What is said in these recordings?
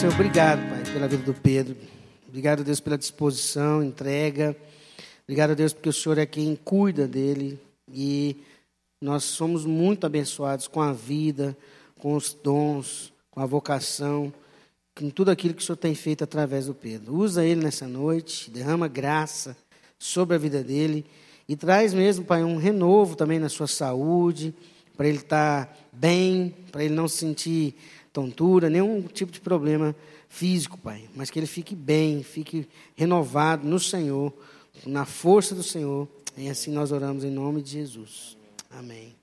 Senhor, obrigado, Pai, pela vida do Pedro. Obrigado, Deus, pela disposição, entrega. Obrigado, Deus, porque o Senhor é quem cuida dele. E nós somos muito abençoados com a vida, com os dons, com a vocação, com tudo aquilo que o Senhor tem feito através do Pedro. Usa ele nessa noite, derrama graça sobre a vida dele e traz mesmo, Pai, um renovo também na sua saúde, para ele estar bem, para ele não sentir tontura, nenhum tipo de problema físico, Pai, mas que ele fique bem, fique renovado no Senhor, na força do Senhor. E assim nós oramos em nome de Jesus. Amém.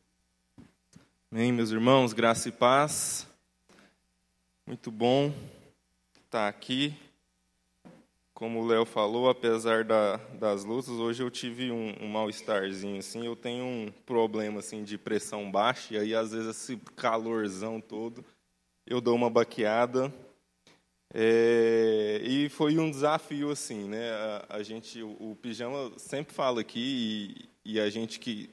Amém, meus irmãos, graça e paz. Muito bom estar aqui. Como o Léo falou, apesar da, das lutas, hoje eu tive um, um mal-estarzinho, assim, eu tenho um problema, assim, de pressão baixa, e aí, às vezes, esse calorzão todo, eu dou uma baqueada, é, e foi um desafio, assim, né, a, a gente, o, o, Pijama sempre fala aqui, e, e a gente que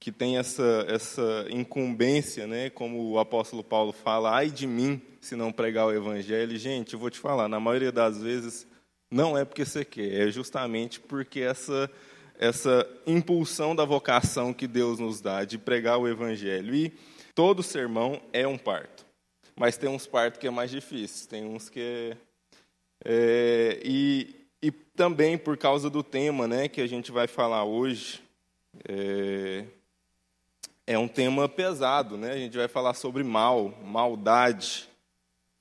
que tem essa, essa incumbência, né, como o apóstolo Paulo fala, ai de mim se não pregar o evangelho. Gente, eu vou te falar, na maioria das vezes não é porque você quer, é justamente porque essa essa impulsão da vocação que Deus nos dá de pregar o evangelho. E todo sermão é um parto. Mas tem uns partos que é mais difícil, tem uns que é, é e, e também por causa do tema, né, que a gente vai falar hoje, é, é um tema pesado, né? A gente vai falar sobre mal, maldade,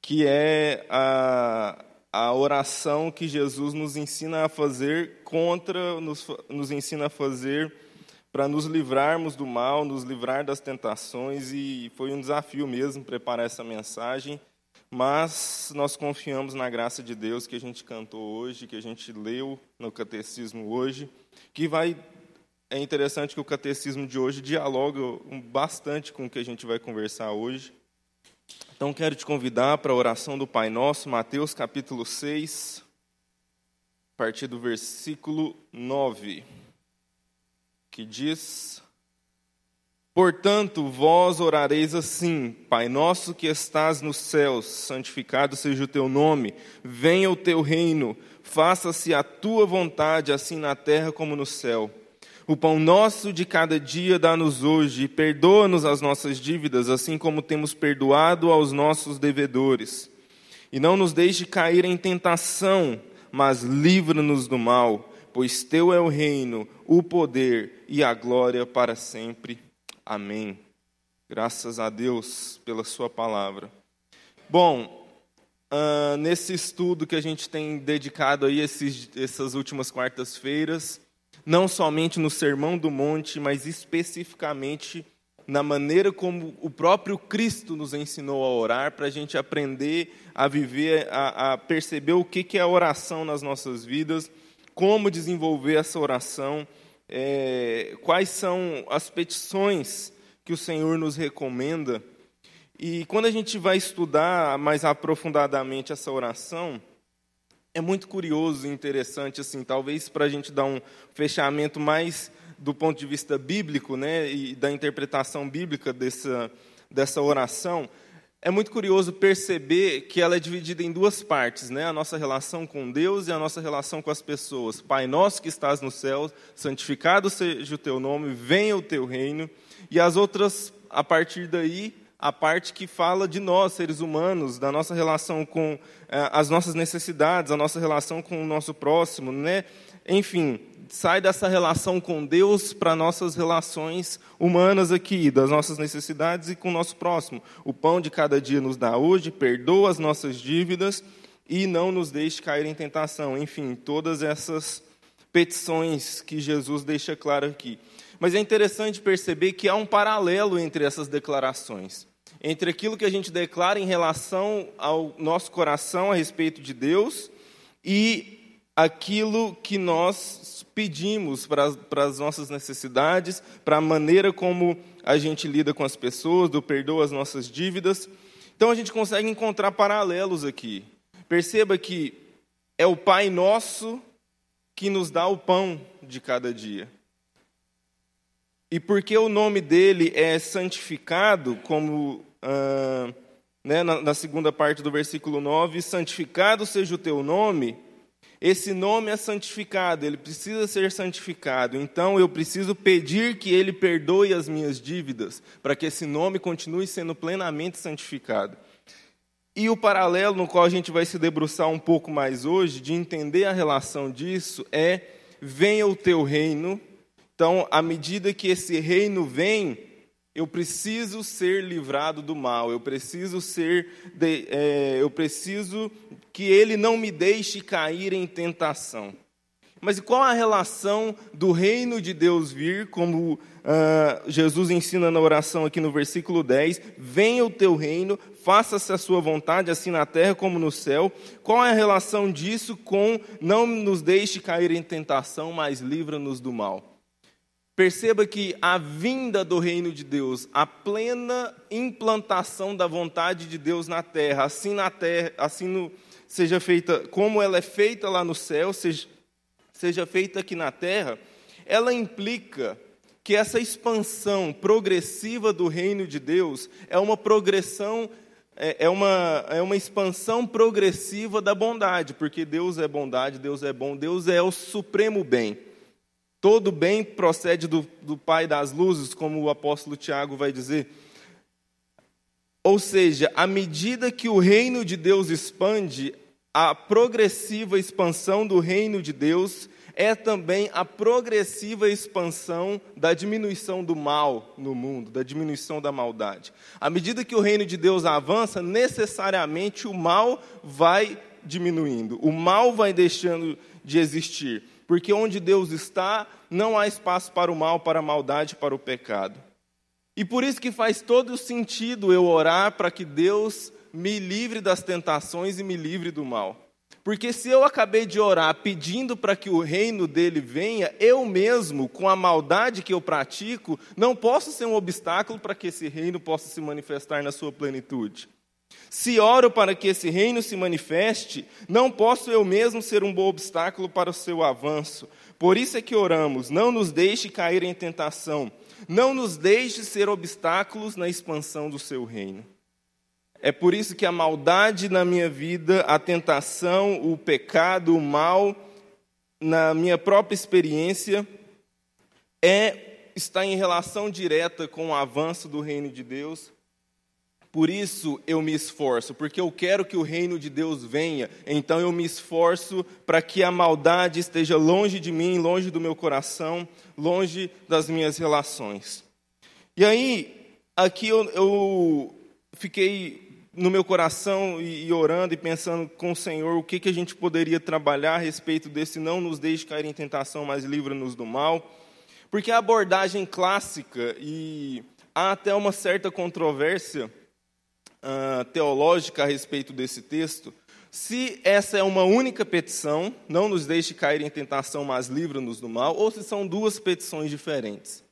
que é a, a oração que Jesus nos ensina a fazer contra, nos, nos ensina a fazer para nos livrarmos do mal, nos livrar das tentações, e foi um desafio mesmo preparar essa mensagem, mas nós confiamos na graça de Deus que a gente cantou hoje, que a gente leu no catecismo hoje, que vai é interessante que o catecismo de hoje dialoga bastante com o que a gente vai conversar hoje. Então, quero te convidar para a oração do Pai Nosso, Mateus capítulo 6, a partir do versículo 9, que diz: Portanto, vós orareis assim: Pai nosso que estás nos céus, santificado seja o teu nome, venha o teu reino, faça-se a tua vontade, assim na terra como no céu. O pão nosso de cada dia dá-nos hoje, e perdoa-nos as nossas dívidas, assim como temos perdoado aos nossos devedores. E não nos deixe cair em tentação, mas livra-nos do mal, pois teu é o reino, o poder e a glória para sempre. Amém. Graças a Deus pela sua palavra. Bom, uh, nesse estudo que a gente tem dedicado aí esses, essas últimas quartas-feiras, não somente no Sermão do Monte, mas especificamente na maneira como o próprio Cristo nos ensinou a orar, para a gente aprender a viver, a, a, perceber o que é a oração nas nossas vidas, como desenvolver essa oração, é, quais são as petições que o Senhor nos recomenda. E quando a gente vai estudar mais aprofundadamente essa oração, é muito curioso e interessante, assim, talvez para a gente dar um fechamento mais do ponto de vista bíblico, né, e da interpretação bíblica dessa, dessa oração, é muito curioso perceber que ela é dividida em duas partes, né? A nossa relação com Deus e a nossa relação com as pessoas. Pai nosso que estás no céu, santificado seja o teu nome, venha o teu reino. E as outras, a partir daí, a parte que fala de nós, seres humanos, da nossa relação com eh, as nossas necessidades, a nossa relação com o nosso próximo, né? Enfim, sai dessa relação com Deus para nossas relações humanas aqui, das nossas necessidades e com o nosso próximo. O pão de cada dia nos dá hoje, perdoa as nossas dívidas e não nos deixe cair em tentação. Enfim, todas essas petições que Jesus deixa claro aqui. Mas é interessante perceber que há um paralelo entre essas declarações entre aquilo que a gente declara em relação ao nosso coração a respeito de Deus e aquilo que nós pedimos para, para as nossas necessidades, para a maneira como a gente lida com as pessoas, do perdoa as nossas dívidas. Então a gente consegue encontrar paralelos aqui. Perceba que é o Pai Nosso que nos dá o pão de cada dia. E porque o nome dele é santificado, como né, na, na segunda parte do versículo 9: santificado seja o teu nome. Esse nome é santificado, ele precisa ser santificado. Então eu preciso pedir que ele perdoe as minhas dívidas, para que esse nome continue sendo plenamente santificado. E o paralelo no qual a gente vai se debruçar um pouco mais hoje, de entender a relação disso, é: venha o teu reino. Então, à medida que esse reino vem, eu preciso ser livrado do mal, eu preciso ser, de, é, eu preciso que ele não me deixe cair em tentação. Mas qual a relação do reino de Deus vir, como uh, Jesus ensina na oração aqui no versículo 10: Venha o teu reino, faça-se a sua vontade, assim na terra como no céu. Qual é a relação disso com não nos deixe cair em tentação, mas livra-nos do mal? Perceba que a vinda do reino de Deus, a plena implantação da vontade de Deus na terra, assim na terra, assim no, seja feita como ela é feita lá no céu, seja, seja feita aqui na terra, ela implica que essa expansão progressiva do reino de Deus é uma progressão, é, é uma, é uma expansão progressiva da bondade, porque Deus é bondade, Deus é bom, Deus é o supremo bem. Todo bem procede do, do Pai das luzes, como o apóstolo Tiago vai dizer. Ou seja, à medida que o reino de Deus expande, a progressiva expansão do reino de Deus é também a progressiva expansão da diminuição do mal no mundo, da diminuição da maldade. À medida que o reino de Deus avança, necessariamente o mal vai diminuindo, o mal vai deixando de existir porque onde Deus está, não há espaço para o mal, para a maldade, para o pecado. E por isso que faz todo sentido eu orar para que Deus me livre das tentações e me livre do mal. Porque se eu acabei de orar pedindo para que o reino dele venha, eu mesmo, com a maldade que eu pratico, não posso ser um obstáculo para que esse reino possa se manifestar na sua plenitude. Se oro para que esse reino se manifeste, não posso eu mesmo ser um bom obstáculo para o seu avanço. Por isso é que oramos: não nos deixe cair em tentação, não nos deixe ser obstáculos na expansão do seu reino. É por isso que a maldade na minha vida, a tentação, o pecado, o mal, na minha própria experiência, é está em relação direta com o avanço do reino de Deus por isso eu me esforço, porque eu quero que o reino de Deus venha, então eu me esforço para que a maldade esteja longe de mim, longe do meu coração, longe das minhas relações. E aí, aqui eu, eu fiquei no meu coração e, e, orando e pensando com o Senhor o que, que a gente poderia trabalhar a respeito desse não nos deixe cair em tentação, mas livra-nos do mal. Porque a abordagem clássica, e há até uma certa controvérsia, uh, teológica a respeito desse texto, se essa é uma única petição, não nos deixe cair em tentação, mas livra-nos do mal, ou se são duas petições diferentes.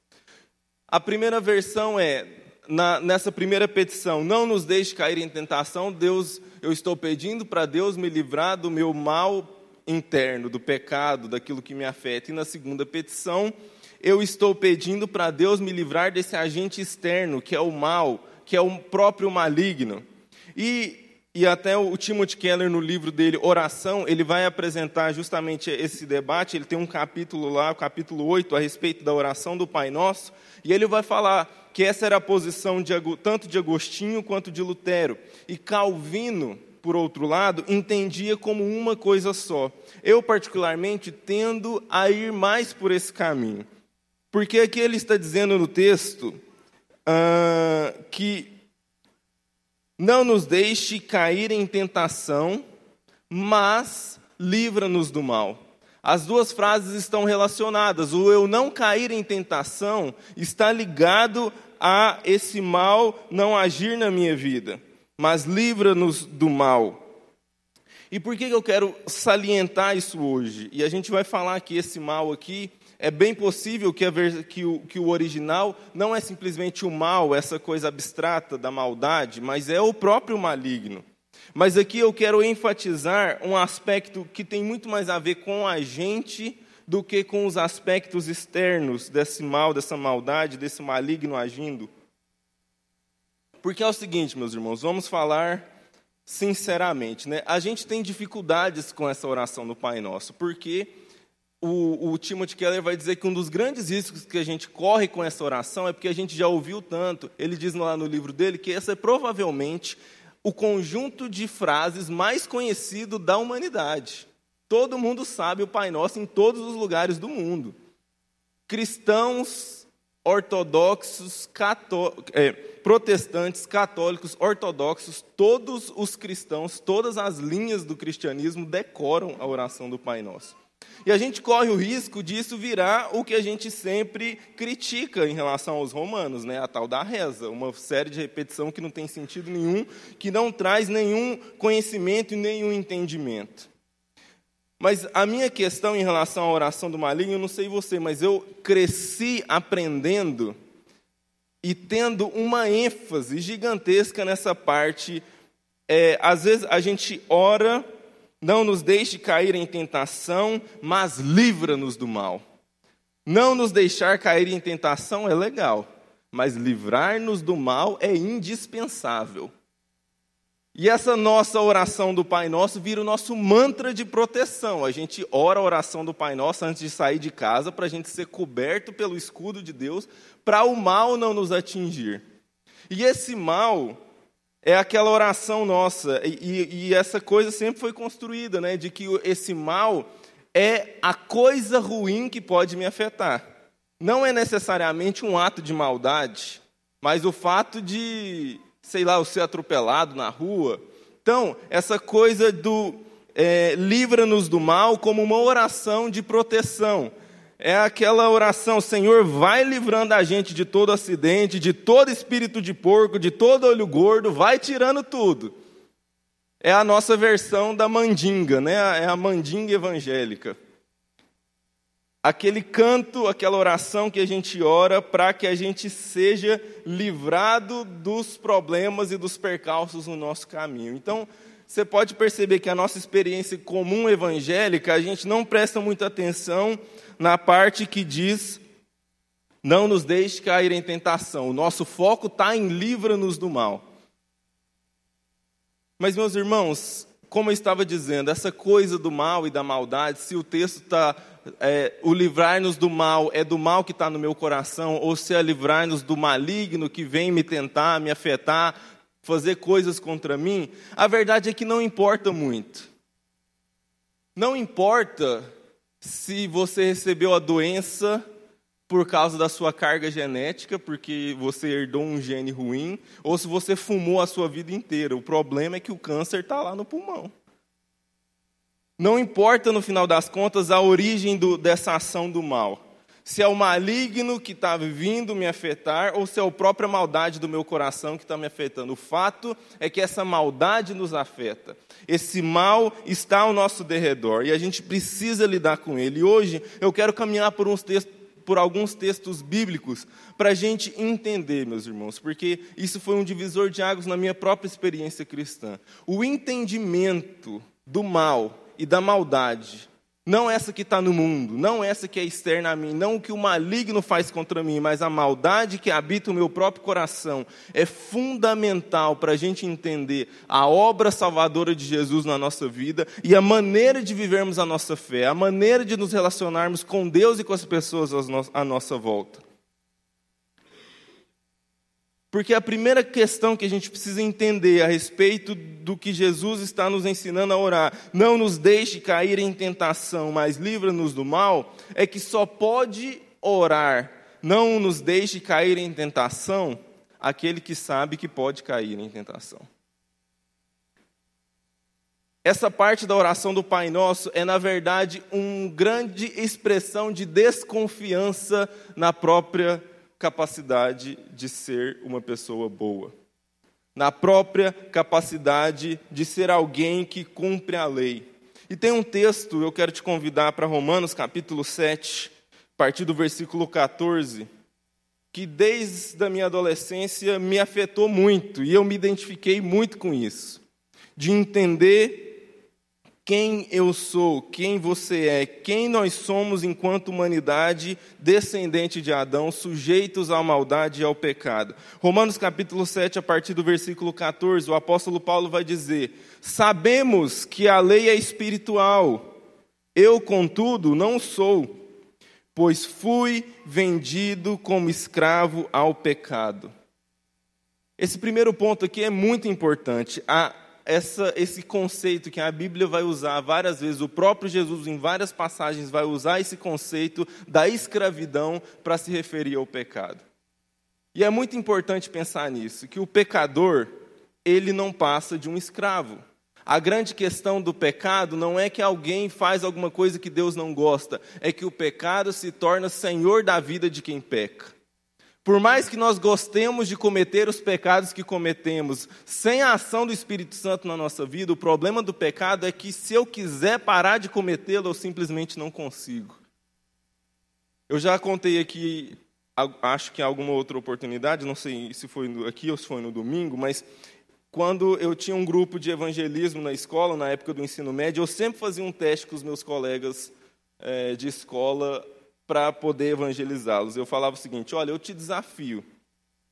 A primeira versão é, na, nessa primeira petição, não nos deixe cair em tentação, Deus, eu estou pedindo para Deus me livrar do meu mal interno, do pecado, daquilo que me afeta. E na segunda petição, eu estou pedindo para Deus me livrar desse agente externo, que é o mal, que é o próprio maligno. E, e até o Timothy Keller, no livro dele, Oração, ele vai apresentar justamente esse debate. Ele tem um capítulo lá, o capítulo 8, a respeito da oração do Pai Nosso. E ele vai falar que essa era a posição de, tanto de Agostinho quanto de Lutero. E Calvino, por outro lado, entendia como uma coisa só. Eu, particularmente, tendo a ir mais por esse caminho. Porque aqui ele está dizendo no texto que não nos deixe cair em tentação, mas livra-nos do mal. As duas frases estão relacionadas. O eu não cair em tentação está ligado a esse mal não agir na minha vida, mas livra-nos do mal. E por que eu quero salientar isso hoje? E a gente vai falar que esse mal aqui é bem possível que, que, o, que o original não é simplesmente o mal, essa coisa abstrata da maldade, mas é o próprio maligno. Mas aqui eu quero enfatizar um aspecto que tem muito mais a ver com a gente do que com os aspectos externos desse mal, dessa maldade, desse maligno agindo. Porque é o seguinte, meus irmãos, vamos falar sinceramente, né? A gente tem dificuldades com essa oração do Pai Nosso, porque o, o Timothy Keller vai dizer que um dos grandes riscos que a gente corre com essa oração é porque a gente já ouviu tanto. Ele diz lá no livro dele que essa é provavelmente o conjunto de frases mais conhecido da humanidade. Todo mundo sabe o Pai Nosso em todos os lugares do mundo. Cristãos, ortodoxos, cató é, protestantes, católicos, ortodoxos, todos os cristãos, todas as linhas do cristianismo decoram a oração do Pai Nosso. E a gente corre o risco disso virar o que a gente sempre critica em relação aos romanos, né? a tal da reza, uma série de repetição que não tem sentido nenhum, que não traz nenhum conhecimento e nenhum entendimento. Mas a minha questão em relação à oração do maligno, eu não sei você, mas eu cresci aprendendo e tendo uma ênfase gigantesca nessa parte. É, às vezes a gente ora não nos deixe cair em tentação, mas livra-nos do mal. Não nos deixar cair em tentação é legal, mas livrar-nos do mal é indispensável. E essa nossa oração do Pai Nosso vira o nosso mantra de proteção. A gente ora a oração do Pai Nosso antes de sair de casa, para a gente ser coberto pelo escudo de Deus, para o mal não nos atingir. E esse mal é aquela oração nossa, e, e, essa coisa sempre foi construída, né, de que esse mal é a coisa ruim que pode me afetar. Não é necessariamente um ato de maldade, mas o fato de, sei lá, eu ser atropelado na rua. Então, essa coisa do é, livra-nos do mal como uma oração de proteção é aquela oração: Senhor, vai livrando a gente de todo acidente, de todo espírito de porco, de todo olho gordo, vai tirando tudo. É a nossa versão da mandinga, né? É a mandinga evangélica. Aquele canto, aquela oração que a gente ora para que a gente seja livrado dos problemas e dos percalços no nosso caminho. Então, você pode perceber que a nossa experiência comum evangélica, a gente não presta muita atenção na parte que diz: não nos deixe cair em tentação. O nosso foco está em livra-nos do mal. Mas, meus irmãos, como eu estava dizendo, essa coisa do mal e da maldade, se o texto está. É, o livrar-nos do mal é do mal que está no meu coração, ou se é livrar-nos do maligno que vem me tentar, me afetar, fazer coisas contra mim, a verdade é que não importa muito. Não importa se você recebeu a doença por causa da sua carga genética, porque você herdou um gene ruim, ou se você fumou a sua vida inteira. O problema é que o câncer está lá no pulmão. Não importa, no final das contas, a origem do, dessa ação do mal se é o maligno que está vindo me afetar ou se é a própria maldade do meu coração que está me afetando. O fato é que essa maldade nos afeta. Esse mal está ao nosso derredor e a gente precisa lidar com ele. E hoje eu quero caminhar por, uns textos, por alguns textos bíblicos para a gente entender, meus irmãos, porque isso foi um divisor de águas na minha própria experiência cristã. O entendimento do mal e da maldade não essa que está no mundo, não essa que é externa a mim, não o que o maligno faz contra mim, mas a maldade que habita o meu próprio coração é fundamental para a gente entender a obra salvadora de Jesus na nossa vida e a maneira de vivermos a nossa fé, a maneira de nos relacionarmos com Deus e com as pessoas à nossa volta. Porque a primeira questão que a gente precisa entender a respeito do que Jesus está nos ensinando a orar, não nos deixe cair em tentação, mas livra-nos do mal, é que só pode orar, não nos deixe cair em tentação, aquele que sabe que pode cair em tentação. Essa parte da oração do Pai Nosso é, na verdade, uma grande expressão de desconfiança na própria capacidade de ser uma pessoa boa, na própria capacidade de ser alguém que cumpre a lei. E tem um texto, eu quero te convidar para Romanos capítulo 7, a partir do versículo 14, que desde a minha adolescência me afetou muito e eu me identifiquei muito com isso, de entender quem eu sou, quem você é, quem nós somos enquanto humanidade descendente de Adão, sujeitos à maldade e ao pecado. Romanos capítulo 7, a partir do versículo 14, o apóstolo Paulo vai dizer: Sabemos que a lei é espiritual, eu, contudo, não sou, pois fui vendido como escravo ao pecado. Esse primeiro ponto aqui é muito importante. A essa, esse conceito que a Bíblia vai usar várias vezes, o próprio Jesus, em várias passagens, vai usar esse conceito da escravidão para se referir ao pecado. E é muito importante pensar nisso, que o pecador, ele não passa de um escravo. A grande questão do pecado não é que alguém faz alguma coisa que Deus não gosta, é que o pecado se torna senhor da vida de quem peca. Por mais que nós gostemos de cometer os pecados que cometemos, sem a ação do Espírito Santo na nossa vida, o problema do pecado é que se eu quiser parar de cometê-lo, eu simplesmente não consigo. Eu já contei aqui, acho que em alguma outra oportunidade, não sei se foi aqui ou se foi no domingo, mas quando eu tinha um grupo de evangelismo na escola, na época do ensino médio, eu sempre fazia um teste com os meus colegas é, de escola para poder evangelizá-los. Eu falava o seguinte: olha, eu te desafio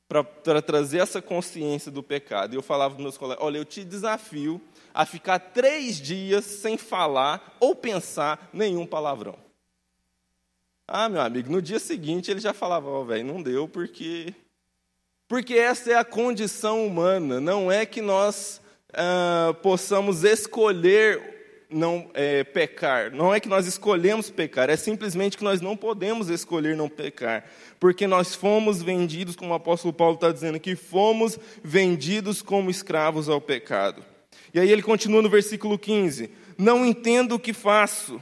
para trazer essa consciência do pecado. E eu falava para meus colegas: olha, eu te desafio a ficar três dias sem falar ou pensar nenhum palavrão. Ah, meu amigo, no dia seguinte ele já falava: oh, velho, não deu porque. Porque essa é a condição humana, não é que nós ah, possamos escolher não é, pecar. Não é que nós escolhemos pecar, é simplesmente que nós não podemos escolher não pecar. Porque nós fomos vendidos, como o apóstolo Paulo está dizendo aqui, fomos vendidos como escravos ao pecado. E aí ele continua no versículo 15: Não entendo o que faço,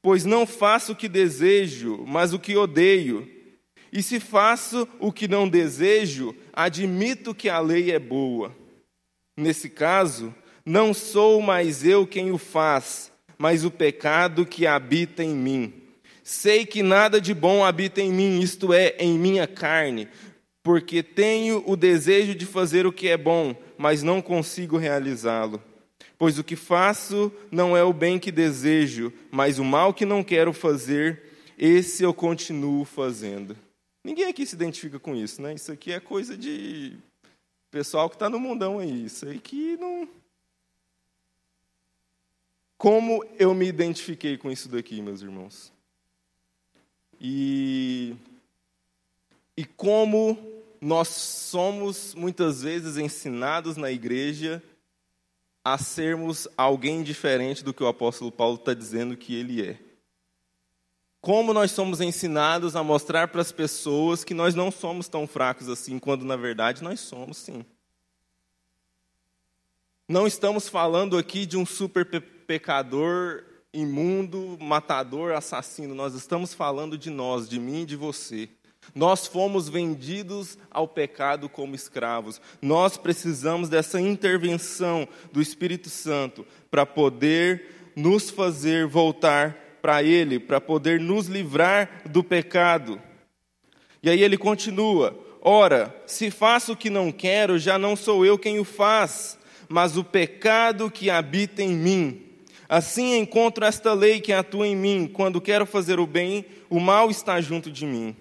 pois não faço o que desejo, mas o que odeio. E se faço o que não desejo, admito que a lei é boa. Nesse caso, não sou mais eu quem o faz, mas o pecado que habita em mim. Sei que nada de bom habita em mim, isto é, em minha carne, porque tenho o desejo de fazer o que é bom, mas não consigo realizá-lo. Pois o que faço não é o bem que desejo, mas o mal que não quero fazer, esse eu continuo fazendo. Ninguém aqui se identifica com isso, né? Isso aqui é coisa de pessoal que está no mundão aí. Isso aí que não, como eu me identifiquei com isso daqui, meus irmãos? E, e como nós somos muitas vezes ensinados na igreja a sermos alguém diferente do que o apóstolo Paulo está dizendo que ele é. Como nós somos ensinados a mostrar para as pessoas que nós não somos tão fracos assim, quando na verdade nós somos sim. Não estamos falando aqui de um super pecador, imundo, matador, assassino. Nós estamos falando de nós, de mim e de você. Nós fomos vendidos ao pecado como escravos. Nós precisamos dessa intervenção do Espírito Santo para poder nos fazer voltar para Ele, para poder nos livrar do pecado. E aí ele continua: Ora, se faço o que não quero, já não sou eu quem o faz, mas o pecado que habita em mim. Assim encontro esta lei que atua em mim, quando quero fazer o bem, o mal está junto de mim.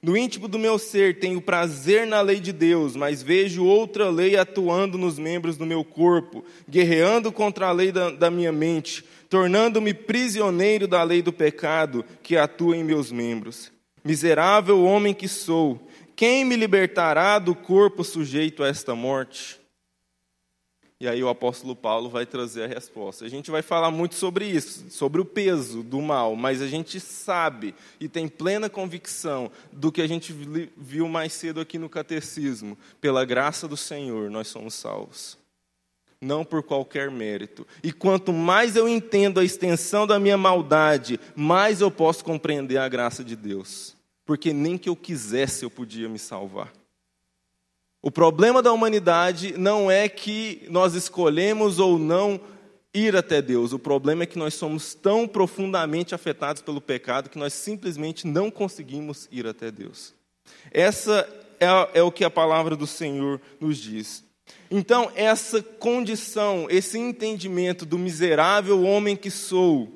No íntimo do meu ser tenho prazer na lei de Deus, mas vejo outra lei atuando nos membros do meu corpo, guerreando contra a lei da, da minha mente, tornando-me prisioneiro da lei do pecado que atua em meus membros. Miserável homem que sou, quem me libertará do corpo sujeito a esta morte? E aí o apóstolo Paulo vai trazer a resposta. A gente vai falar muito sobre isso, sobre o peso do mal, mas a gente sabe e tem plena convicção do que a gente viu mais cedo aqui no catecismo. Pela graça do Senhor, nós somos salvos. Não por qualquer mérito. E quanto mais eu entendo a extensão da minha maldade, mais eu posso compreender a graça de Deus. Porque nem que eu quisesse eu podia me salvar. O problema da humanidade não é que nós escolhemos ou não ir até Deus. O problema é que nós somos tão profundamente afetados pelo pecado que nós simplesmente não conseguimos ir até Deus. Essa é, é o que a palavra do Senhor nos diz. Então, essa condição, esse entendimento do miserável homem que sou,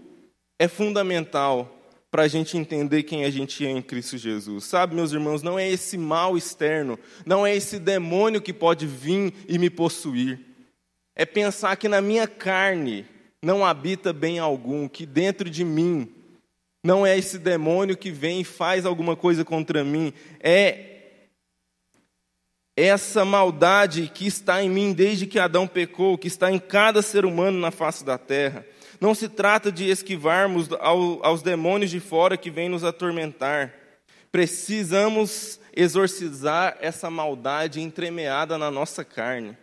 é fundamental para a gente entender quem a gente é em Cristo Jesus. Sabe, meus irmãos, não é esse mal externo, não é esse demônio que pode vir e me possuir. É pensar que na minha carne não habita bem algum, que dentro de mim não é esse demônio que vem e faz alguma coisa contra mim, é essa maldade que está em mim desde que Adão pecou, que está em cada ser humano na face da terra. Não se trata de esquivarmos aos demônios de fora que vêm nos atormentar. Precisamos exorcizar essa maldade entremeada na nossa carne.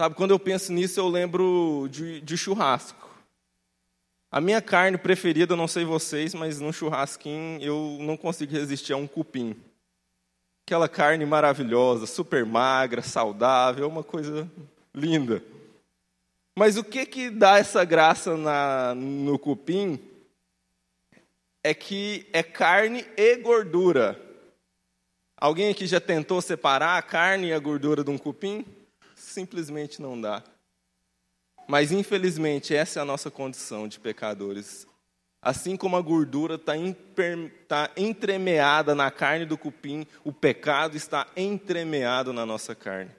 Sabe, quando eu penso nisso, eu lembro de, de churrasco. A minha carne preferida, não sei vocês, mas no churrasquinho eu não consigo resistir a um cupim. Aquela carne maravilhosa, super magra, saudável, uma coisa linda. Mas o que que dá essa graça na, no cupim é que é carne e gordura. Alguém aqui já tentou separar a carne e a gordura de um cupim? Simplesmente não dá. Mas infelizmente essa é a nossa condição de pecadores. Assim como a gordura está tá entremeada na carne do cupim, o pecado está entremeado na nossa carne.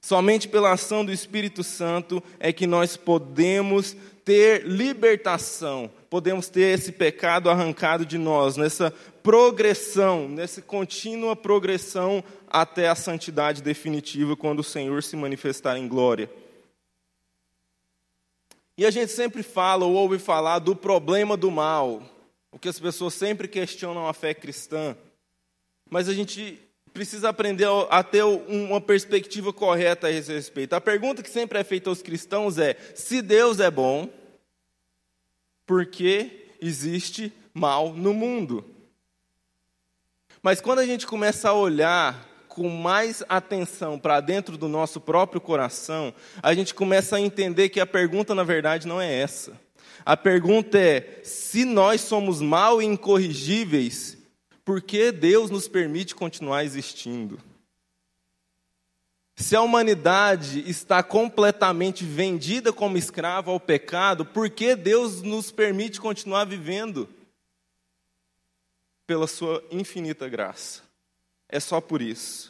Somente pela ação do Espírito Santo é que nós podemos ter libertação, podemos ter esse pecado arrancado de nós, nessa progressão, nessa contínua progressão até a santidade definitiva, quando o Senhor se manifestar em glória. E a gente sempre fala ou ouve falar do problema do mal, o que as pessoas sempre questionam a fé cristã. Mas a gente precisa aprender a ter uma perspectiva correta a esse respeito. A pergunta que sempre é feita aos cristãos é: se Deus é bom, por que existe mal no mundo? Mas quando a gente começa a olhar com mais atenção para dentro do nosso próprio coração, a gente começa a entender que a pergunta, na verdade, não é essa. A pergunta é: se nós somos mal e incorrigíveis, por que Deus nos permite continuar existindo? Se a humanidade está completamente vendida como escrava ao pecado, por que Deus nos permite continuar vivendo? Pela sua infinita graça. É só por isso.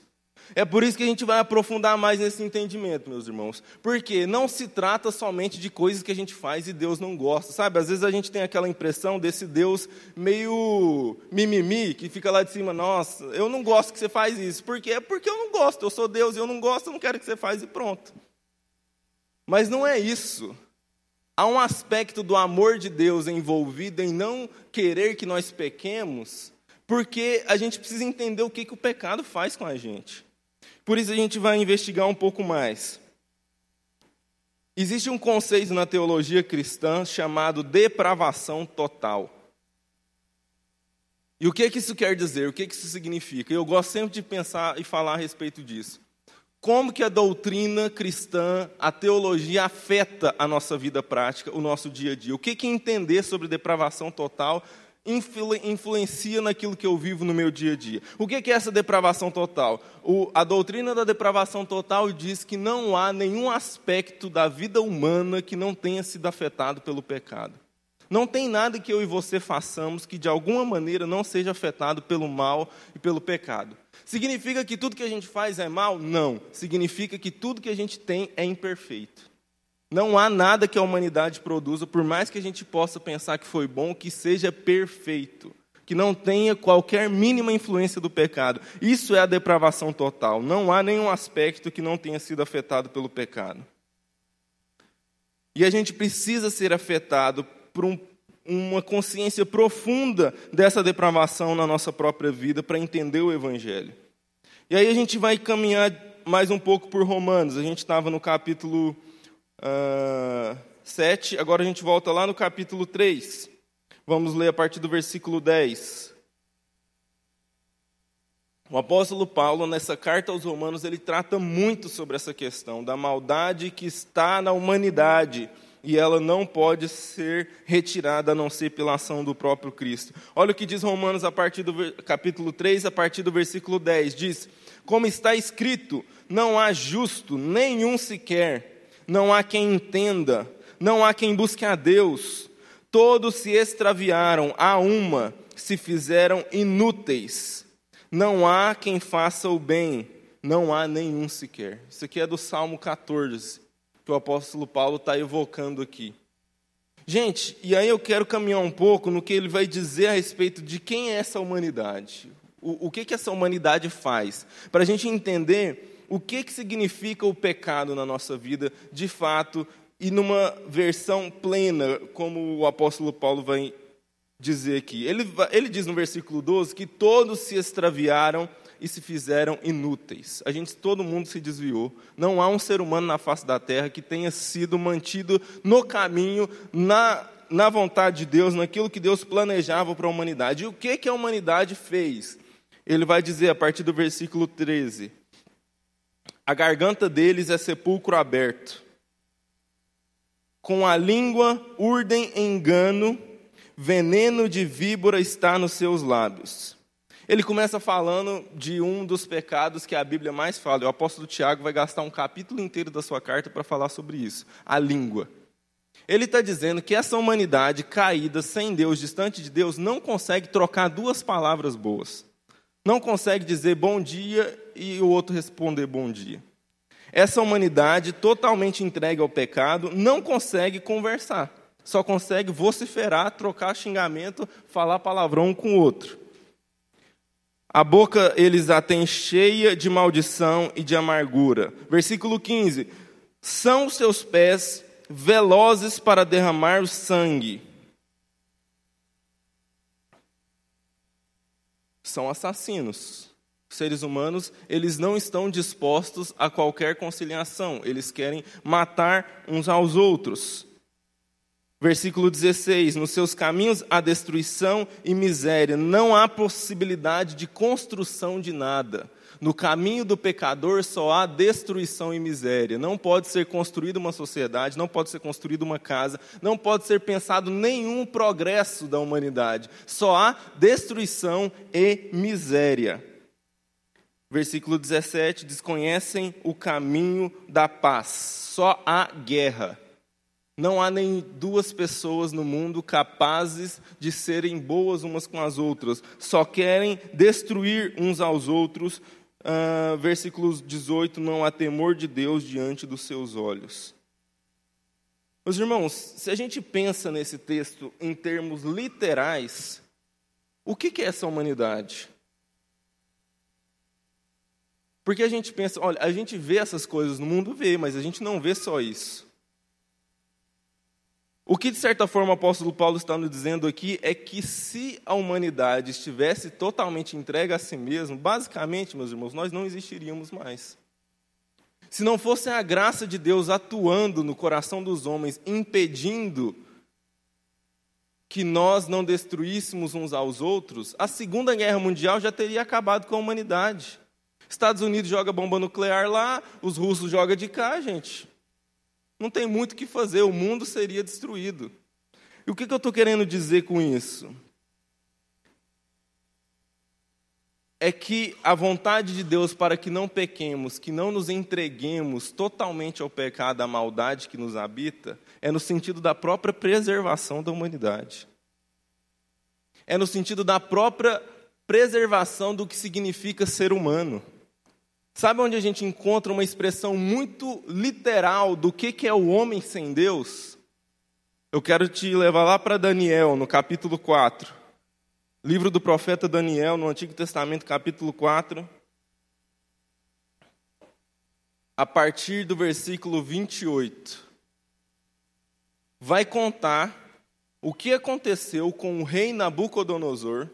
É por isso que a gente vai aprofundar mais nesse entendimento, meus irmãos. Porque não se trata somente de coisas que a gente faz e Deus não gosta, sabe? Às vezes a gente tem aquela impressão desse Deus meio mimimi, que fica lá de cima, nossa, eu não gosto que você faz isso. Por quê? É porque eu não gosto, eu sou Deus e eu não gosto, eu não quero que você faz e pronto. Mas não é isso. Há um aspecto do amor de Deus envolvido em não querer que nós pequemos, porque a gente precisa entender o que, que o pecado faz com a gente. Por isso a gente vai investigar um pouco mais. Existe um conceito na teologia cristã chamado depravação total. E o que, que isso quer dizer? O que, que isso significa? Eu gosto sempre de pensar e falar a respeito disso. Como que a doutrina cristã, a teologia afeta a nossa vida prática, o nosso dia a dia? O que, que entender sobre depravação total influ, influencia naquilo que eu vivo no meu dia a dia. O que é essa depravação total? O, a doutrina da depravação total diz que não há nenhum aspecto da vida humana que não tenha sido afetado pelo pecado. Não tem nada que eu e você façamos que de alguma maneira não seja afetado pelo mal e pelo pecado. Significa que tudo que a gente faz é mal? Não. Significa que tudo que a gente tem é imperfeito. Não há nada que a humanidade produza, por mais que a gente possa pensar que foi bom, que seja perfeito, que não tenha qualquer mínima influência do pecado. Isso é a depravação total. Não há nenhum aspecto que não tenha sido afetado pelo pecado. E a gente precisa ser afetado por um, uma consciência profunda dessa depravação na nossa própria vida para entender o Evangelho. E aí a gente vai caminhar mais um pouco por Romanos. A gente estava no capítulo uh, ah, 7. Agora a gente volta lá no capítulo 3. Vamos ler a partir do versículo 10. O apóstolo Paulo, nessa carta aos Romanos, ele trata muito sobre essa questão da maldade que está na humanidade, e ela não pode ser retirada a não ser pela ação do próprio Cristo. Olha o que diz Romanos a partir do capítulo 3, a partir do versículo 10, diz: Como está escrito, não há justo nenhum sequer, não há quem entenda, não há quem busque a Deus. Todos se extraviaram, a uma se fizeram inúteis. Não há quem faça o bem, não há nenhum sequer. Isso aqui é do Salmo 14, que o apóstolo Paulo está evocando aqui. Gente, e aí eu quero caminhar um pouco no que ele vai dizer a respeito de quem é essa humanidade. O, o que, que essa humanidade faz? Para a gente entender o que, que significa o pecado na nossa vida, de fato, e numa versão plena, como o apóstolo Paulo vai dizer aqui. Ele, ele diz no versículo 12 que todos se extraviaram e se fizeram inúteis. A gente, todo mundo se desviou. Não há um ser humano na face da terra que tenha sido mantido no caminho, na, na vontade de Deus, naquilo que Deus planejava para a humanidade. E o que, que a humanidade fez? Ele vai dizer a partir do versículo 13: A garganta deles é sepulcro aberto com a língua urdem engano, veneno de víbora está nos seus lábios. Ele começa falando de um dos pecados que a Bíblia mais fala. O apóstolo Tiago vai gastar um capítulo inteiro da sua carta para falar sobre isso: a língua. Ele está dizendo que essa humanidade caída, sem Deus, distante de Deus, não consegue trocar duas palavras boas. Não consegue dizer bom dia e o outro responder bom dia. Essa humanidade totalmente entregue ao pecado não consegue conversar, só consegue vociferar, trocar xingamento, falar palavrão um com o outro. A boca eles a têm cheia de maldição e de amargura. Versículo 15: São seus pés velozes para derramar o sangue. São assassinos. Os seres humanos, eles não estão dispostos a qualquer conciliação, eles querem matar uns aos outros. Versículo 16: Nos seus caminhos há destruição e miséria, não há possibilidade de construção de nada. No caminho do pecador só há destruição e miséria. Não pode ser construída uma sociedade, não pode ser construída uma casa, não pode ser pensado nenhum progresso da humanidade. Só há destruição e miséria. Versículo 17: desconhecem o caminho da paz, só há guerra. Não há nem duas pessoas no mundo capazes de serem boas umas com as outras, só querem destruir uns aos outros. Uh, versículos 18: Não há temor de Deus diante dos seus olhos. Meus irmãos, se a gente pensa nesse texto em termos literais, o que é essa humanidade? Porque a gente pensa, olha, a gente vê essas coisas no mundo, vê, mas a gente não vê só isso. O que, de certa forma, o apóstolo Paulo está nos dizendo aqui é que se a humanidade estivesse totalmente entregue a si mesmo, basicamente, meus irmãos, nós não existiríamos mais. Se não fosse a graça de Deus atuando no coração dos homens, impedindo que nós não destruíssemos uns aos outros, a Segunda Guerra Mundial já teria acabado com a humanidade. Estados Unidos joga bomba nuclear lá, os russos jogam de cá, gente. Não tem muito o que fazer, o mundo seria destruído. E o que, que eu estou querendo dizer com isso? É que a vontade de Deus para que não pequemos, que não nos entreguemos totalmente ao pecado, à maldade que nos habita, é no sentido da própria preservação da humanidade. É no sentido da própria preservação do que significa ser humano. Sabe onde a gente encontra uma expressão muito literal do que, que é o homem sem Deus? Eu quero te levar lá para Daniel, no capítulo 4. Livro do profeta Daniel, no Antigo Testamento, capítulo 4. A partir do versículo 28. Vai contar o que aconteceu com o rei Nabucodonosor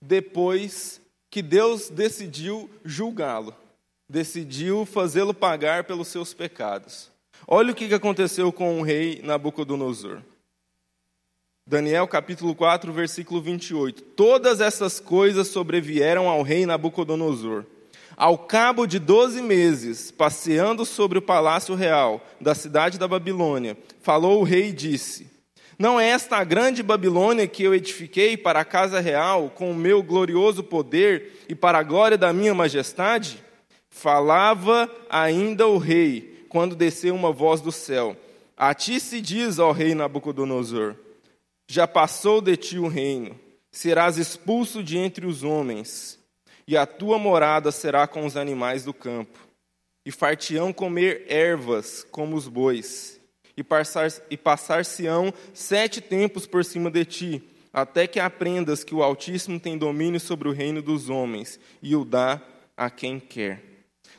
depois que Deus decidiu julgá-lo decidiu fazê-lo pagar pelos seus pecados. Olha o que aconteceu com o rei Nabucodonosor. Daniel capítulo 4, versículo 28. Todas essas coisas sobrevieram ao rei Nabucodonosor. Ao cabo de doze meses, passeando sobre o palácio real da cidade da Babilônia, falou o rei e disse: Não é esta a grande Babilônia que eu edifiquei para a casa real com o meu glorioso poder e para a glória da minha majestade? Falava ainda o rei, quando desceu uma voz do céu: A ti se diz, ó rei Nabucodonosor: Já passou de ti o reino, serás expulso de entre os homens e a tua morada será com os animais do campo. E far-te-ão comer ervas como os bois, e passar-se-ão sete tempos por cima de ti, até que aprendas que o Altíssimo tem domínio sobre o reino dos homens, e o dá a quem quer.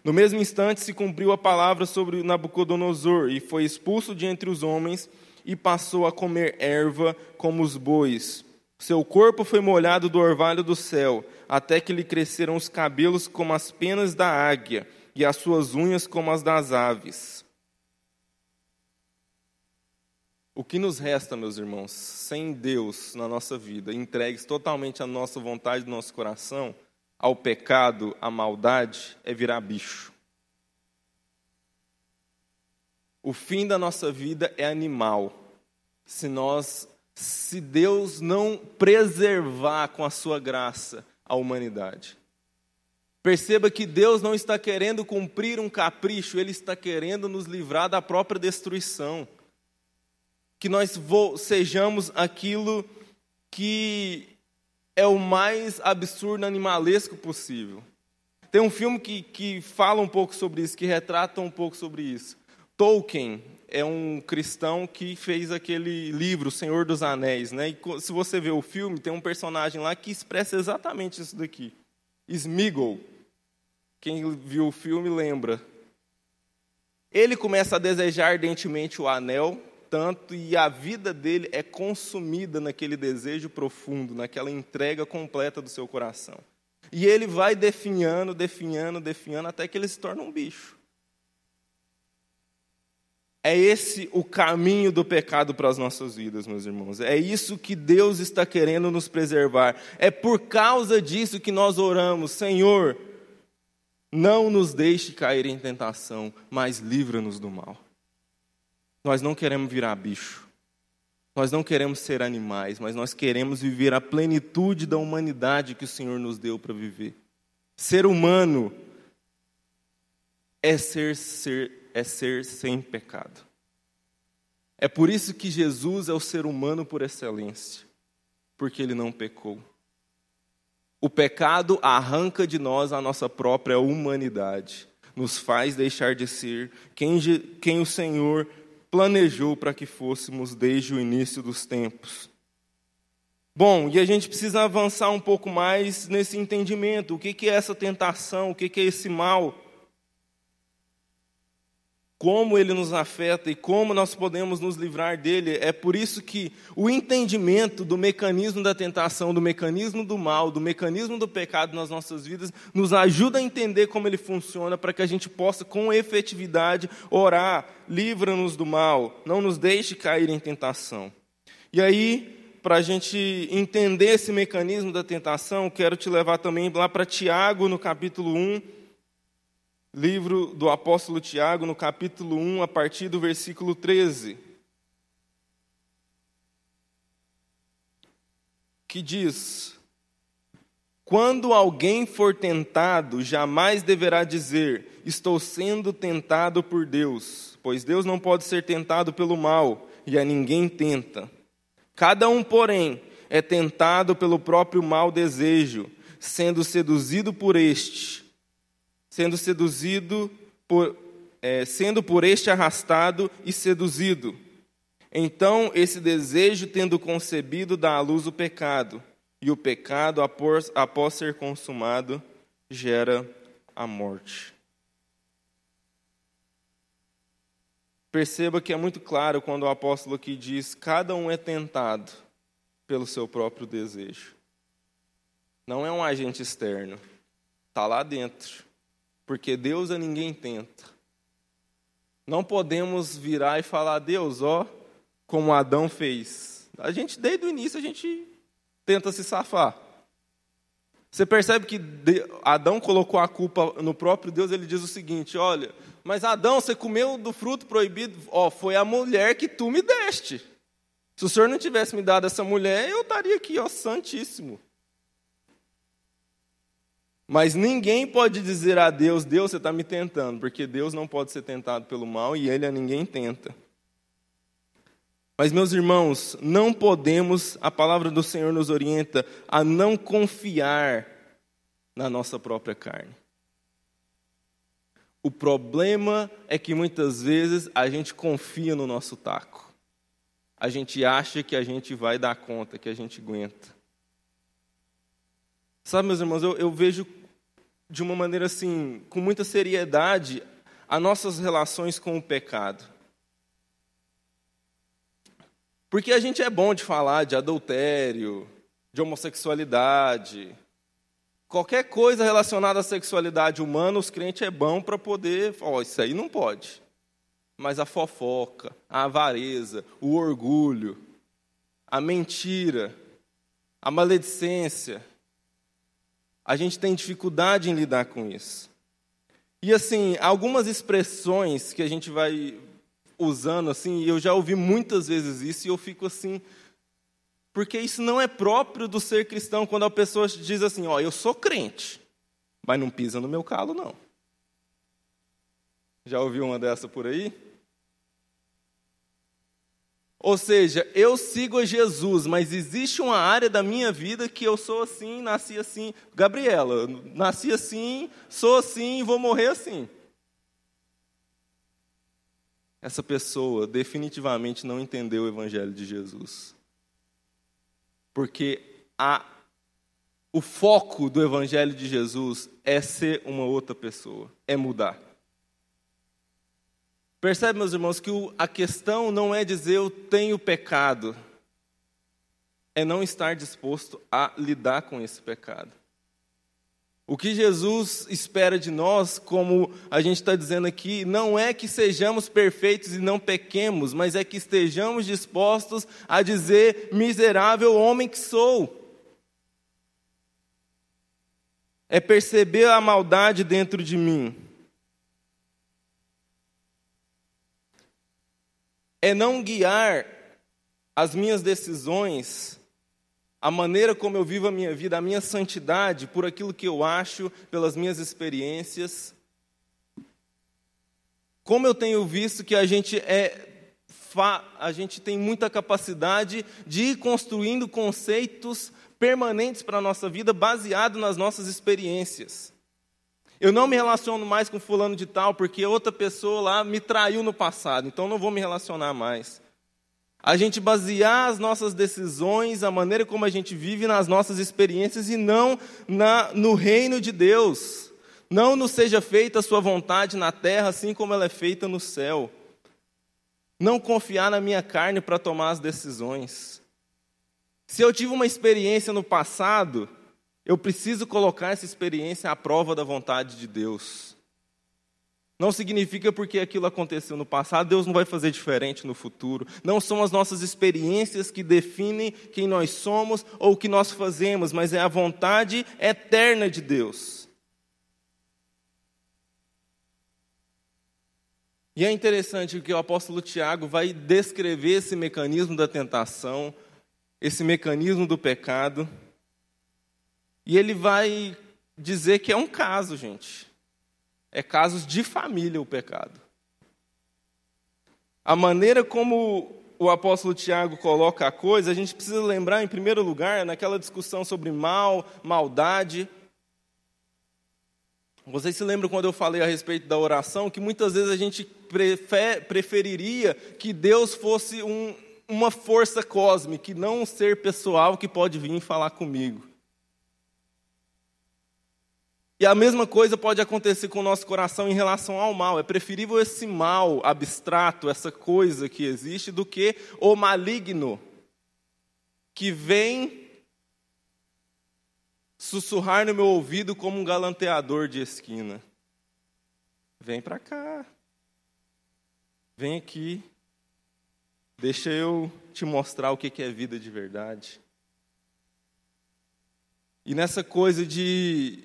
No mesmo instante se cumpriu a palavra sobre Nabucodonosor, e foi expulso de entre os homens, e passou a comer erva como os bois. Seu corpo foi molhado do orvalho do céu, até que lhe cresceram os cabelos como as penas da águia, e as suas unhas como as das aves. O que nos resta, meus irmãos, sem Deus na nossa vida, entregues totalmente à nossa vontade, do nosso coração, ao pecado, à maldade, é virar bicho. O fim da nossa vida é animal, se nós se Deus não preservar com a sua graça a humanidade. Perceba que Deus não está querendo cumprir um capricho, Ele está querendo nos livrar da própria destruição. Que nós sejamos aquilo que é o mais absurdo animalesco possível. Tem um filme que, que fala um pouco sobre isso, que retrata um pouco sobre isso. Tolkien, é um cristão que fez aquele livro, Senhor dos Anéis. Né? E se você vê o filme, tem um personagem lá que expressa exatamente isso daqui. Smeagol. Quem viu o filme lembra. Ele começa a desejar ardentemente o anel, tanto, e a vida dele é consumida naquele desejo profundo, naquela entrega completa do seu coração. E ele vai definhando, definhando, definhando, até que ele se torna um bicho. É esse o caminho do pecado para as nossas vidas, meus irmãos. É isso que Deus está querendo nos preservar. É por causa disso que nós oramos, Senhor, não nos deixe cair em tentação, mas livra-nos do mal. Nós não queremos virar bicho. Nós não queremos ser animais, mas nós queremos viver a plenitude da humanidade que o Senhor nos deu para viver. Ser humano é ser, ser é ser sem pecado. É por isso que Jesus é o ser humano por excelência, porque ele não pecou. O pecado arranca de nós a nossa própria humanidade, nos faz deixar de ser quem, quem o Senhor planejou para que fôssemos desde o início dos tempos. Bom, e a gente precisa avançar um pouco mais nesse entendimento. O que é essa tentação? O que é esse mal? Como ele nos afeta e como nós podemos nos livrar dele. É por isso que o entendimento do mecanismo da tentação, do mecanismo do mal, do mecanismo do pecado nas nossas vidas, nos ajuda a entender como ele funciona para que a gente possa, com efetividade, orar: livra-nos do mal, não nos deixe cair em tentação. E aí, para a gente entender esse mecanismo da tentação, quero te levar também lá para Tiago, no capítulo 1 livro do apóstolo Tiago, no capítulo 1, a partir do versículo 13. Que diz: Quando alguém for tentado, jamais deverá dizer: Estou sendo tentado por Deus, pois Deus não pode ser tentado pelo mal, e a ninguém tenta. Cada um, porém, é tentado pelo próprio mau desejo, sendo seduzido por este sendo seduzido por, é, sendo por este arrastado e seduzido. Então, esse desejo, tendo concebido, dá à luz o pecado, e o pecado, após, após ser consumado, gera a morte. Perceba que é muito claro quando o apóstolo aqui diz: cada um é tentado pelo seu próprio desejo. Não é um agente externo, está lá dentro porque Deus a ninguém tenta. Não podemos virar e falar, Deus, ó, como Adão fez. A gente, desde o início, a gente tenta se safar. Você percebe que Adão colocou a culpa no próprio Deus, ele diz o seguinte: olha, mas Adão, você comeu do fruto proibido, ó, foi a mulher que tu me deste. Se o Senhor não tivesse me dado essa mulher, eu estaria aqui, ó, santíssimo. Mas ninguém pode dizer a Deus, Deus, você está me tentando, porque Deus não pode ser tentado pelo mal e ele a ninguém tenta. Mas, meus irmãos, não podemos, a palavra do Senhor nos orienta a não confiar na nossa própria carne. O problema é que muitas vezes a gente confia no nosso taco. A gente acha que a gente vai dar conta, que a gente aguenta. Sabe, meus irmãos, eu, eu vejo de uma maneira assim, com muita seriedade, as nossas relações com o pecado. Porque a gente é bom de falar de adultério, de homossexualidade, Qualquer coisa relacionada à sexualidade humana, os crentes é bom para poder, oh, isso aí não pode. Mas a fofoca, a avareza, o orgulho, a mentira, a maledicência, a gente tem dificuldade em lidar com isso. E assim, algumas expressões que a gente vai usando assim, eu já ouvi muitas vezes isso e eu fico assim, porque isso não é próprio do ser cristão quando a pessoa diz assim: Ó, eu sou crente, mas não pisa no meu calo, não. Já ouviu uma dessa por aí? Ou seja, eu sigo a Jesus, mas existe uma área da minha vida que eu sou assim, nasci assim. Gabriela, nasci assim, sou assim e vou morrer assim. Essa pessoa definitivamente não entendeu o Evangelho de Jesus. Porque a, o foco do Evangelho de Jesus é ser uma outra pessoa, é mudar. Percebe, meus irmãos, que a questão não é dizer eu tenho pecado, é não estar disposto a lidar com esse pecado. O que Jesus espera de nós, como a gente está dizendo aqui, não é que sejamos perfeitos e não pequemos, mas é que estejamos dispostos a dizer: miserável homem que sou. É perceber a maldade dentro de mim. É não guiar as minhas decisões a maneira como eu vivo a minha vida, a minha santidade, por aquilo que eu acho, pelas minhas experiências. Como eu tenho visto que a gente é a gente tem muita capacidade de ir construindo conceitos permanentes para a nossa vida baseado nas nossas experiências. Eu não me relaciono mais com fulano de tal porque outra pessoa lá me traiu no passado, então não vou me relacionar mais a gente basear as nossas decisões, a maneira como a gente vive nas nossas experiências e não na, no reino de Deus. Não nos seja feita a sua vontade na terra, assim como ela é feita no céu. Não confiar na minha carne para tomar as decisões. Se eu tive uma experiência no passado, eu preciso colocar essa experiência à prova da vontade de Deus. Não significa porque aquilo aconteceu no passado, Deus não vai fazer diferente no futuro. Não são as nossas experiências que definem quem nós somos ou o que nós fazemos, mas é a vontade eterna de Deus. E é interessante que o apóstolo Tiago vai descrever esse mecanismo da tentação, esse mecanismo do pecado, e ele vai dizer que é um caso, gente é casos de família o pecado. A maneira como o apóstolo Tiago coloca a coisa, a gente precisa lembrar, em primeiro lugar, naquela discussão sobre mal, maldade. Vocês se lembram quando eu falei a respeito da oração, que muitas vezes a gente preferiria que Deus fosse um, uma força cósmica, não um ser pessoal que pode vir falar comigo. E a mesma coisa pode acontecer com o nosso coração em relação ao mal. É preferível esse mal abstrato, essa coisa que existe, do que o maligno que vem sussurrar no meu ouvido como um galanteador de esquina. Vem para cá. Vem aqui. Deixa eu te mostrar o que é vida de verdade. E nessa coisa de,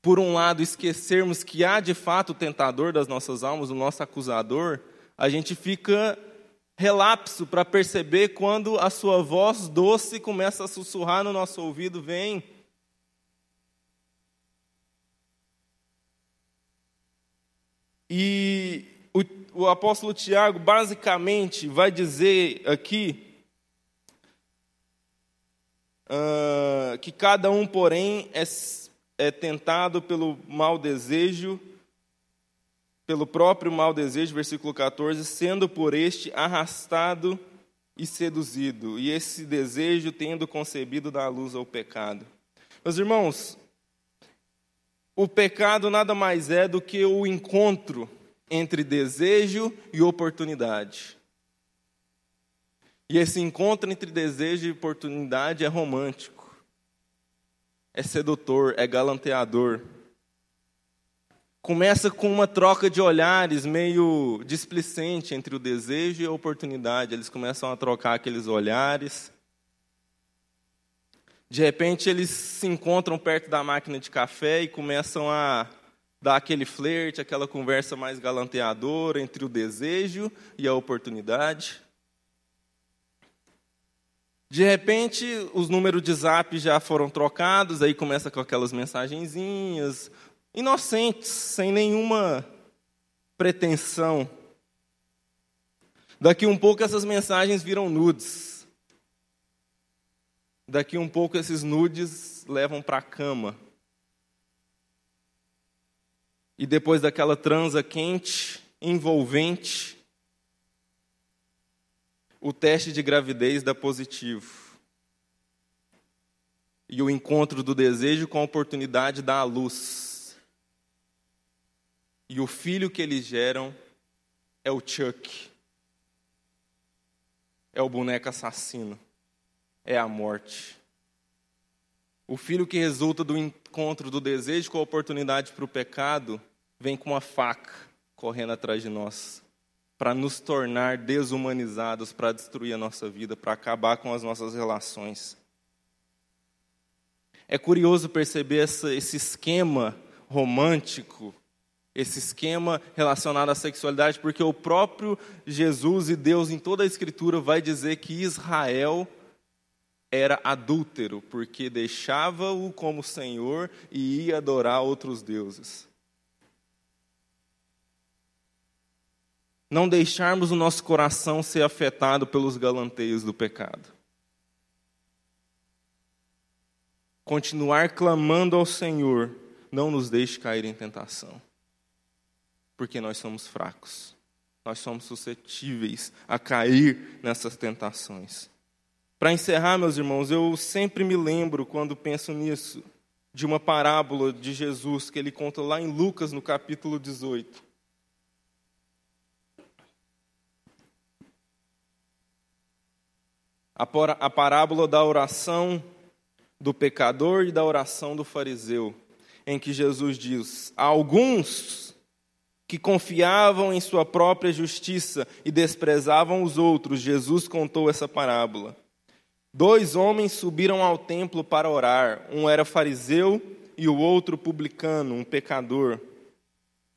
por um lado, esquecermos que há de fato o tentador das nossas almas, o nosso acusador, a gente fica relapso para perceber quando a sua voz doce começa a sussurrar no nosso ouvido: vem. E o, o apóstolo Tiago basicamente vai dizer aqui uh, que cada um, porém, é, é tentado pelo mau desejo pelo próprio mau desejo, versículo 14, sendo por este arrastado e seduzido, e esse desejo tendo concebido da luz ao pecado. Meus irmãos, o pecado nada mais é do que o encontro entre desejo e oportunidade. E esse encontro entre desejo e oportunidade é romântico, é sedutor, é galanteador começa com uma troca de olhares meio displicente entre o desejo e a oportunidade. Eles começam a trocar aqueles olhares. De repente, eles se encontram perto da máquina de café e começam a dar aquele flerte, aquela conversa mais galanteadora entre o desejo e a oportunidade. De repente, os números de zap já foram trocados, aí começa com aquelas mensagenzinhas, inocentes, sem nenhuma pretensão. Daqui um pouco essas mensagens viram nudes. Daqui um pouco esses nudes levam para a cama. E depois daquela transa quente, envolvente, o teste de gravidez dá positivo. E o encontro do desejo com a oportunidade dá a luz. E o filho que eles geram é o Chuck. É o boneco assassino. É a morte. O filho que resulta do encontro do desejo com a oportunidade para o pecado vem com uma faca correndo atrás de nós para nos tornar desumanizados, para destruir a nossa vida, para acabar com as nossas relações. É curioso perceber essa, esse esquema romântico esse esquema relacionado à sexualidade, porque o próprio Jesus e Deus em toda a Escritura vai dizer que Israel era adúltero, porque deixava-o como Senhor e ia adorar outros deuses. Não deixarmos o nosso coração ser afetado pelos galanteios do pecado. Continuar clamando ao Senhor, não nos deixe cair em tentação porque nós somos fracos. Nós somos suscetíveis a cair nessas tentações. Para encerrar, meus irmãos, eu sempre me lembro, quando penso nisso, de uma parábola de Jesus que ele conta lá em Lucas, no capítulo 18. A parábola da oração do pecador e da oração do fariseu, em que Jesus diz: Alguns que confiavam em sua própria justiça e desprezavam os outros, Jesus contou essa parábola. Dois homens subiram ao templo para orar. Um era fariseu e o outro publicano, um pecador.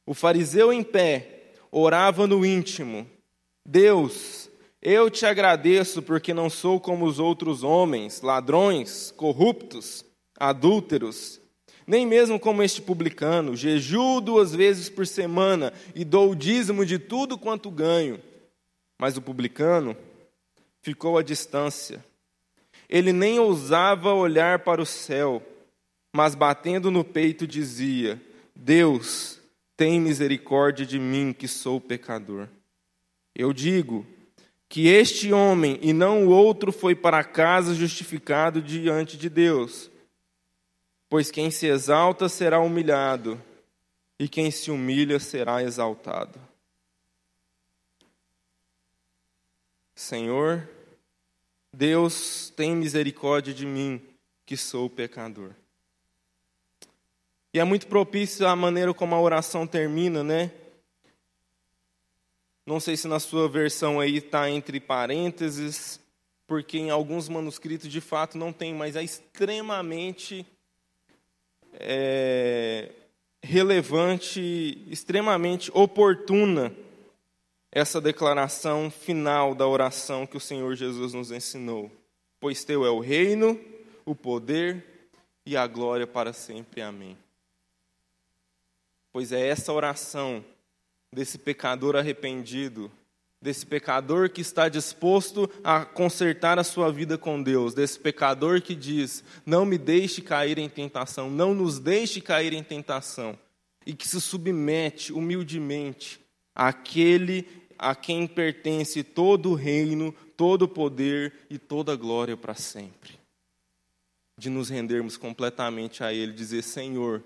O fariseu em pé orava no íntimo: Deus, eu te agradeço porque não sou como os outros homens, ladrões, corruptos, adúlteros nem mesmo como este publicano, jejuo duas vezes por semana e dou o dízimo de tudo quanto ganho. Mas o publicano ficou à distância. Ele nem ousava olhar para o céu, mas batendo no peito dizia: Deus, tem misericórdia de mim, que sou pecador. Eu digo que este homem e não o outro foi para casa justificado diante de Deus. Pois quem se exalta será humilhado, e quem se humilha será exaltado. Senhor, Deus, tem misericórdia de mim, que sou pecador. E é muito propício a maneira como a oração termina, né? Não sei se na sua versão aí está entre parênteses, porque em alguns manuscritos de fato não tem, mas é extremamente é, relevante, extremamente oportuna essa declaração final da oração que o Senhor Jesus nos ensinou. Pois teu é o reino, o poder e a glória para sempre. Amém. Pois é essa oração desse pecador arrependido, desse pecador que está disposto a consertar a sua vida com Deus, desse pecador que diz: Não me deixe cair em tentação, não nos deixe cair em tentação, e que se submete humildemente àquele a quem pertence todo o reino, todo o poder e toda a glória para sempre. De nos rendermos completamente a Ele, dizer: Senhor,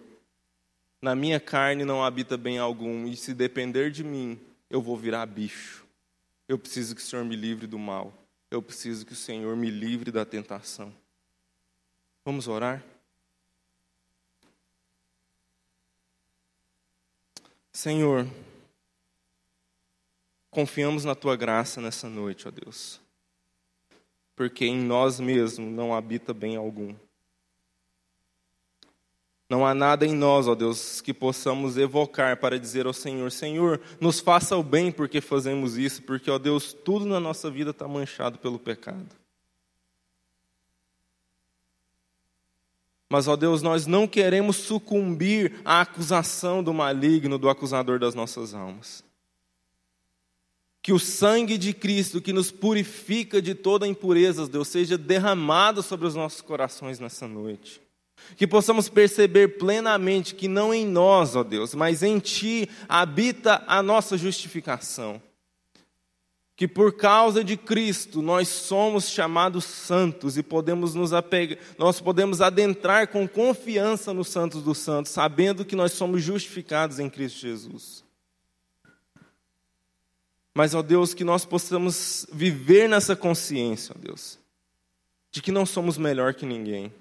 na minha carne não habita bem algum, e se depender de mim, eu vou virar bicho. Eu preciso que o Senhor me livre do mal. Eu preciso que o Senhor me livre da tentação. Vamos orar? Senhor, confiamos na tua graça nessa noite, ó Deus, porque em nós mesmos não habita bem algum. Não há nada em nós, ó Deus, que possamos evocar para dizer ao Senhor: Senhor, nos faça o bem porque fazemos isso, porque, ó Deus, tudo na nossa vida está manchado pelo pecado. Mas, ó Deus, nós não queremos sucumbir à acusação do maligno, do acusador das nossas almas. Que o sangue de Cristo, que nos purifica de toda impureza, Deus, seja derramado sobre os nossos corações nessa noite. Que possamos perceber plenamente que não em nós, ó Deus, mas em Ti habita a nossa justificação. Que por causa de Cristo nós somos chamados santos e podemos nos apegar, nós podemos adentrar com confiança nos santos dos santos, sabendo que nós somos justificados em Cristo Jesus. Mas, ó Deus, que nós possamos viver nessa consciência, ó Deus, de que não somos melhor que ninguém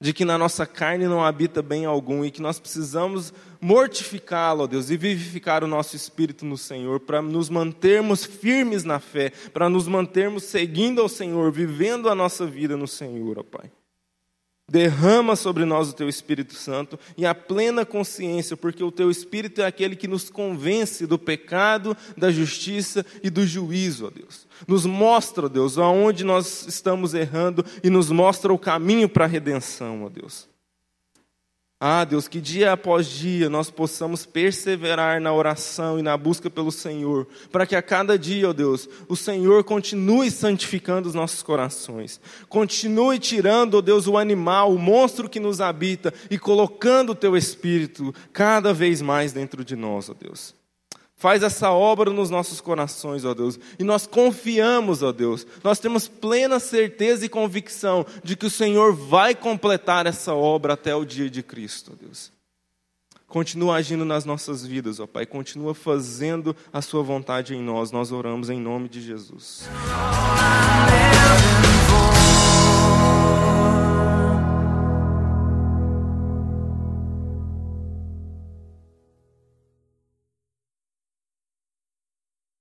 de que na nossa carne não habita bem algum e que nós precisamos mortificá-lo, ó Deus, e vivificar o nosso espírito no Senhor, para nos mantermos firmes na fé, para nos mantermos seguindo ao Senhor, vivendo a nossa vida no Senhor, ó Pai. Derrama sobre nós o teu Espírito Santo e a plena consciência, porque o teu Espírito é aquele que nos convence do pecado, da justiça e do juízo, ó Deus. Nos mostra, ó Deus, aonde nós estamos errando e nos mostra o caminho para a redenção, ó Deus. Ah, Deus, que dia após dia nós possamos perseverar na oração e na busca pelo Senhor, para que a cada dia, ó Deus, o Senhor continue santificando os nossos corações, continue tirando, ó Deus, o animal, o monstro que nos habita e colocando o Teu Espírito cada vez mais dentro de nós, ó Deus. Faz essa obra nos nossos corações, ó Deus. E nós confiamos, ó Deus. Nós temos plena certeza e convicção de que o Senhor vai completar essa obra até o dia de Cristo, ó Deus. Continua agindo nas nossas vidas, ó Pai. Continua fazendo a Sua vontade em nós. Nós oramos em nome de Jesus.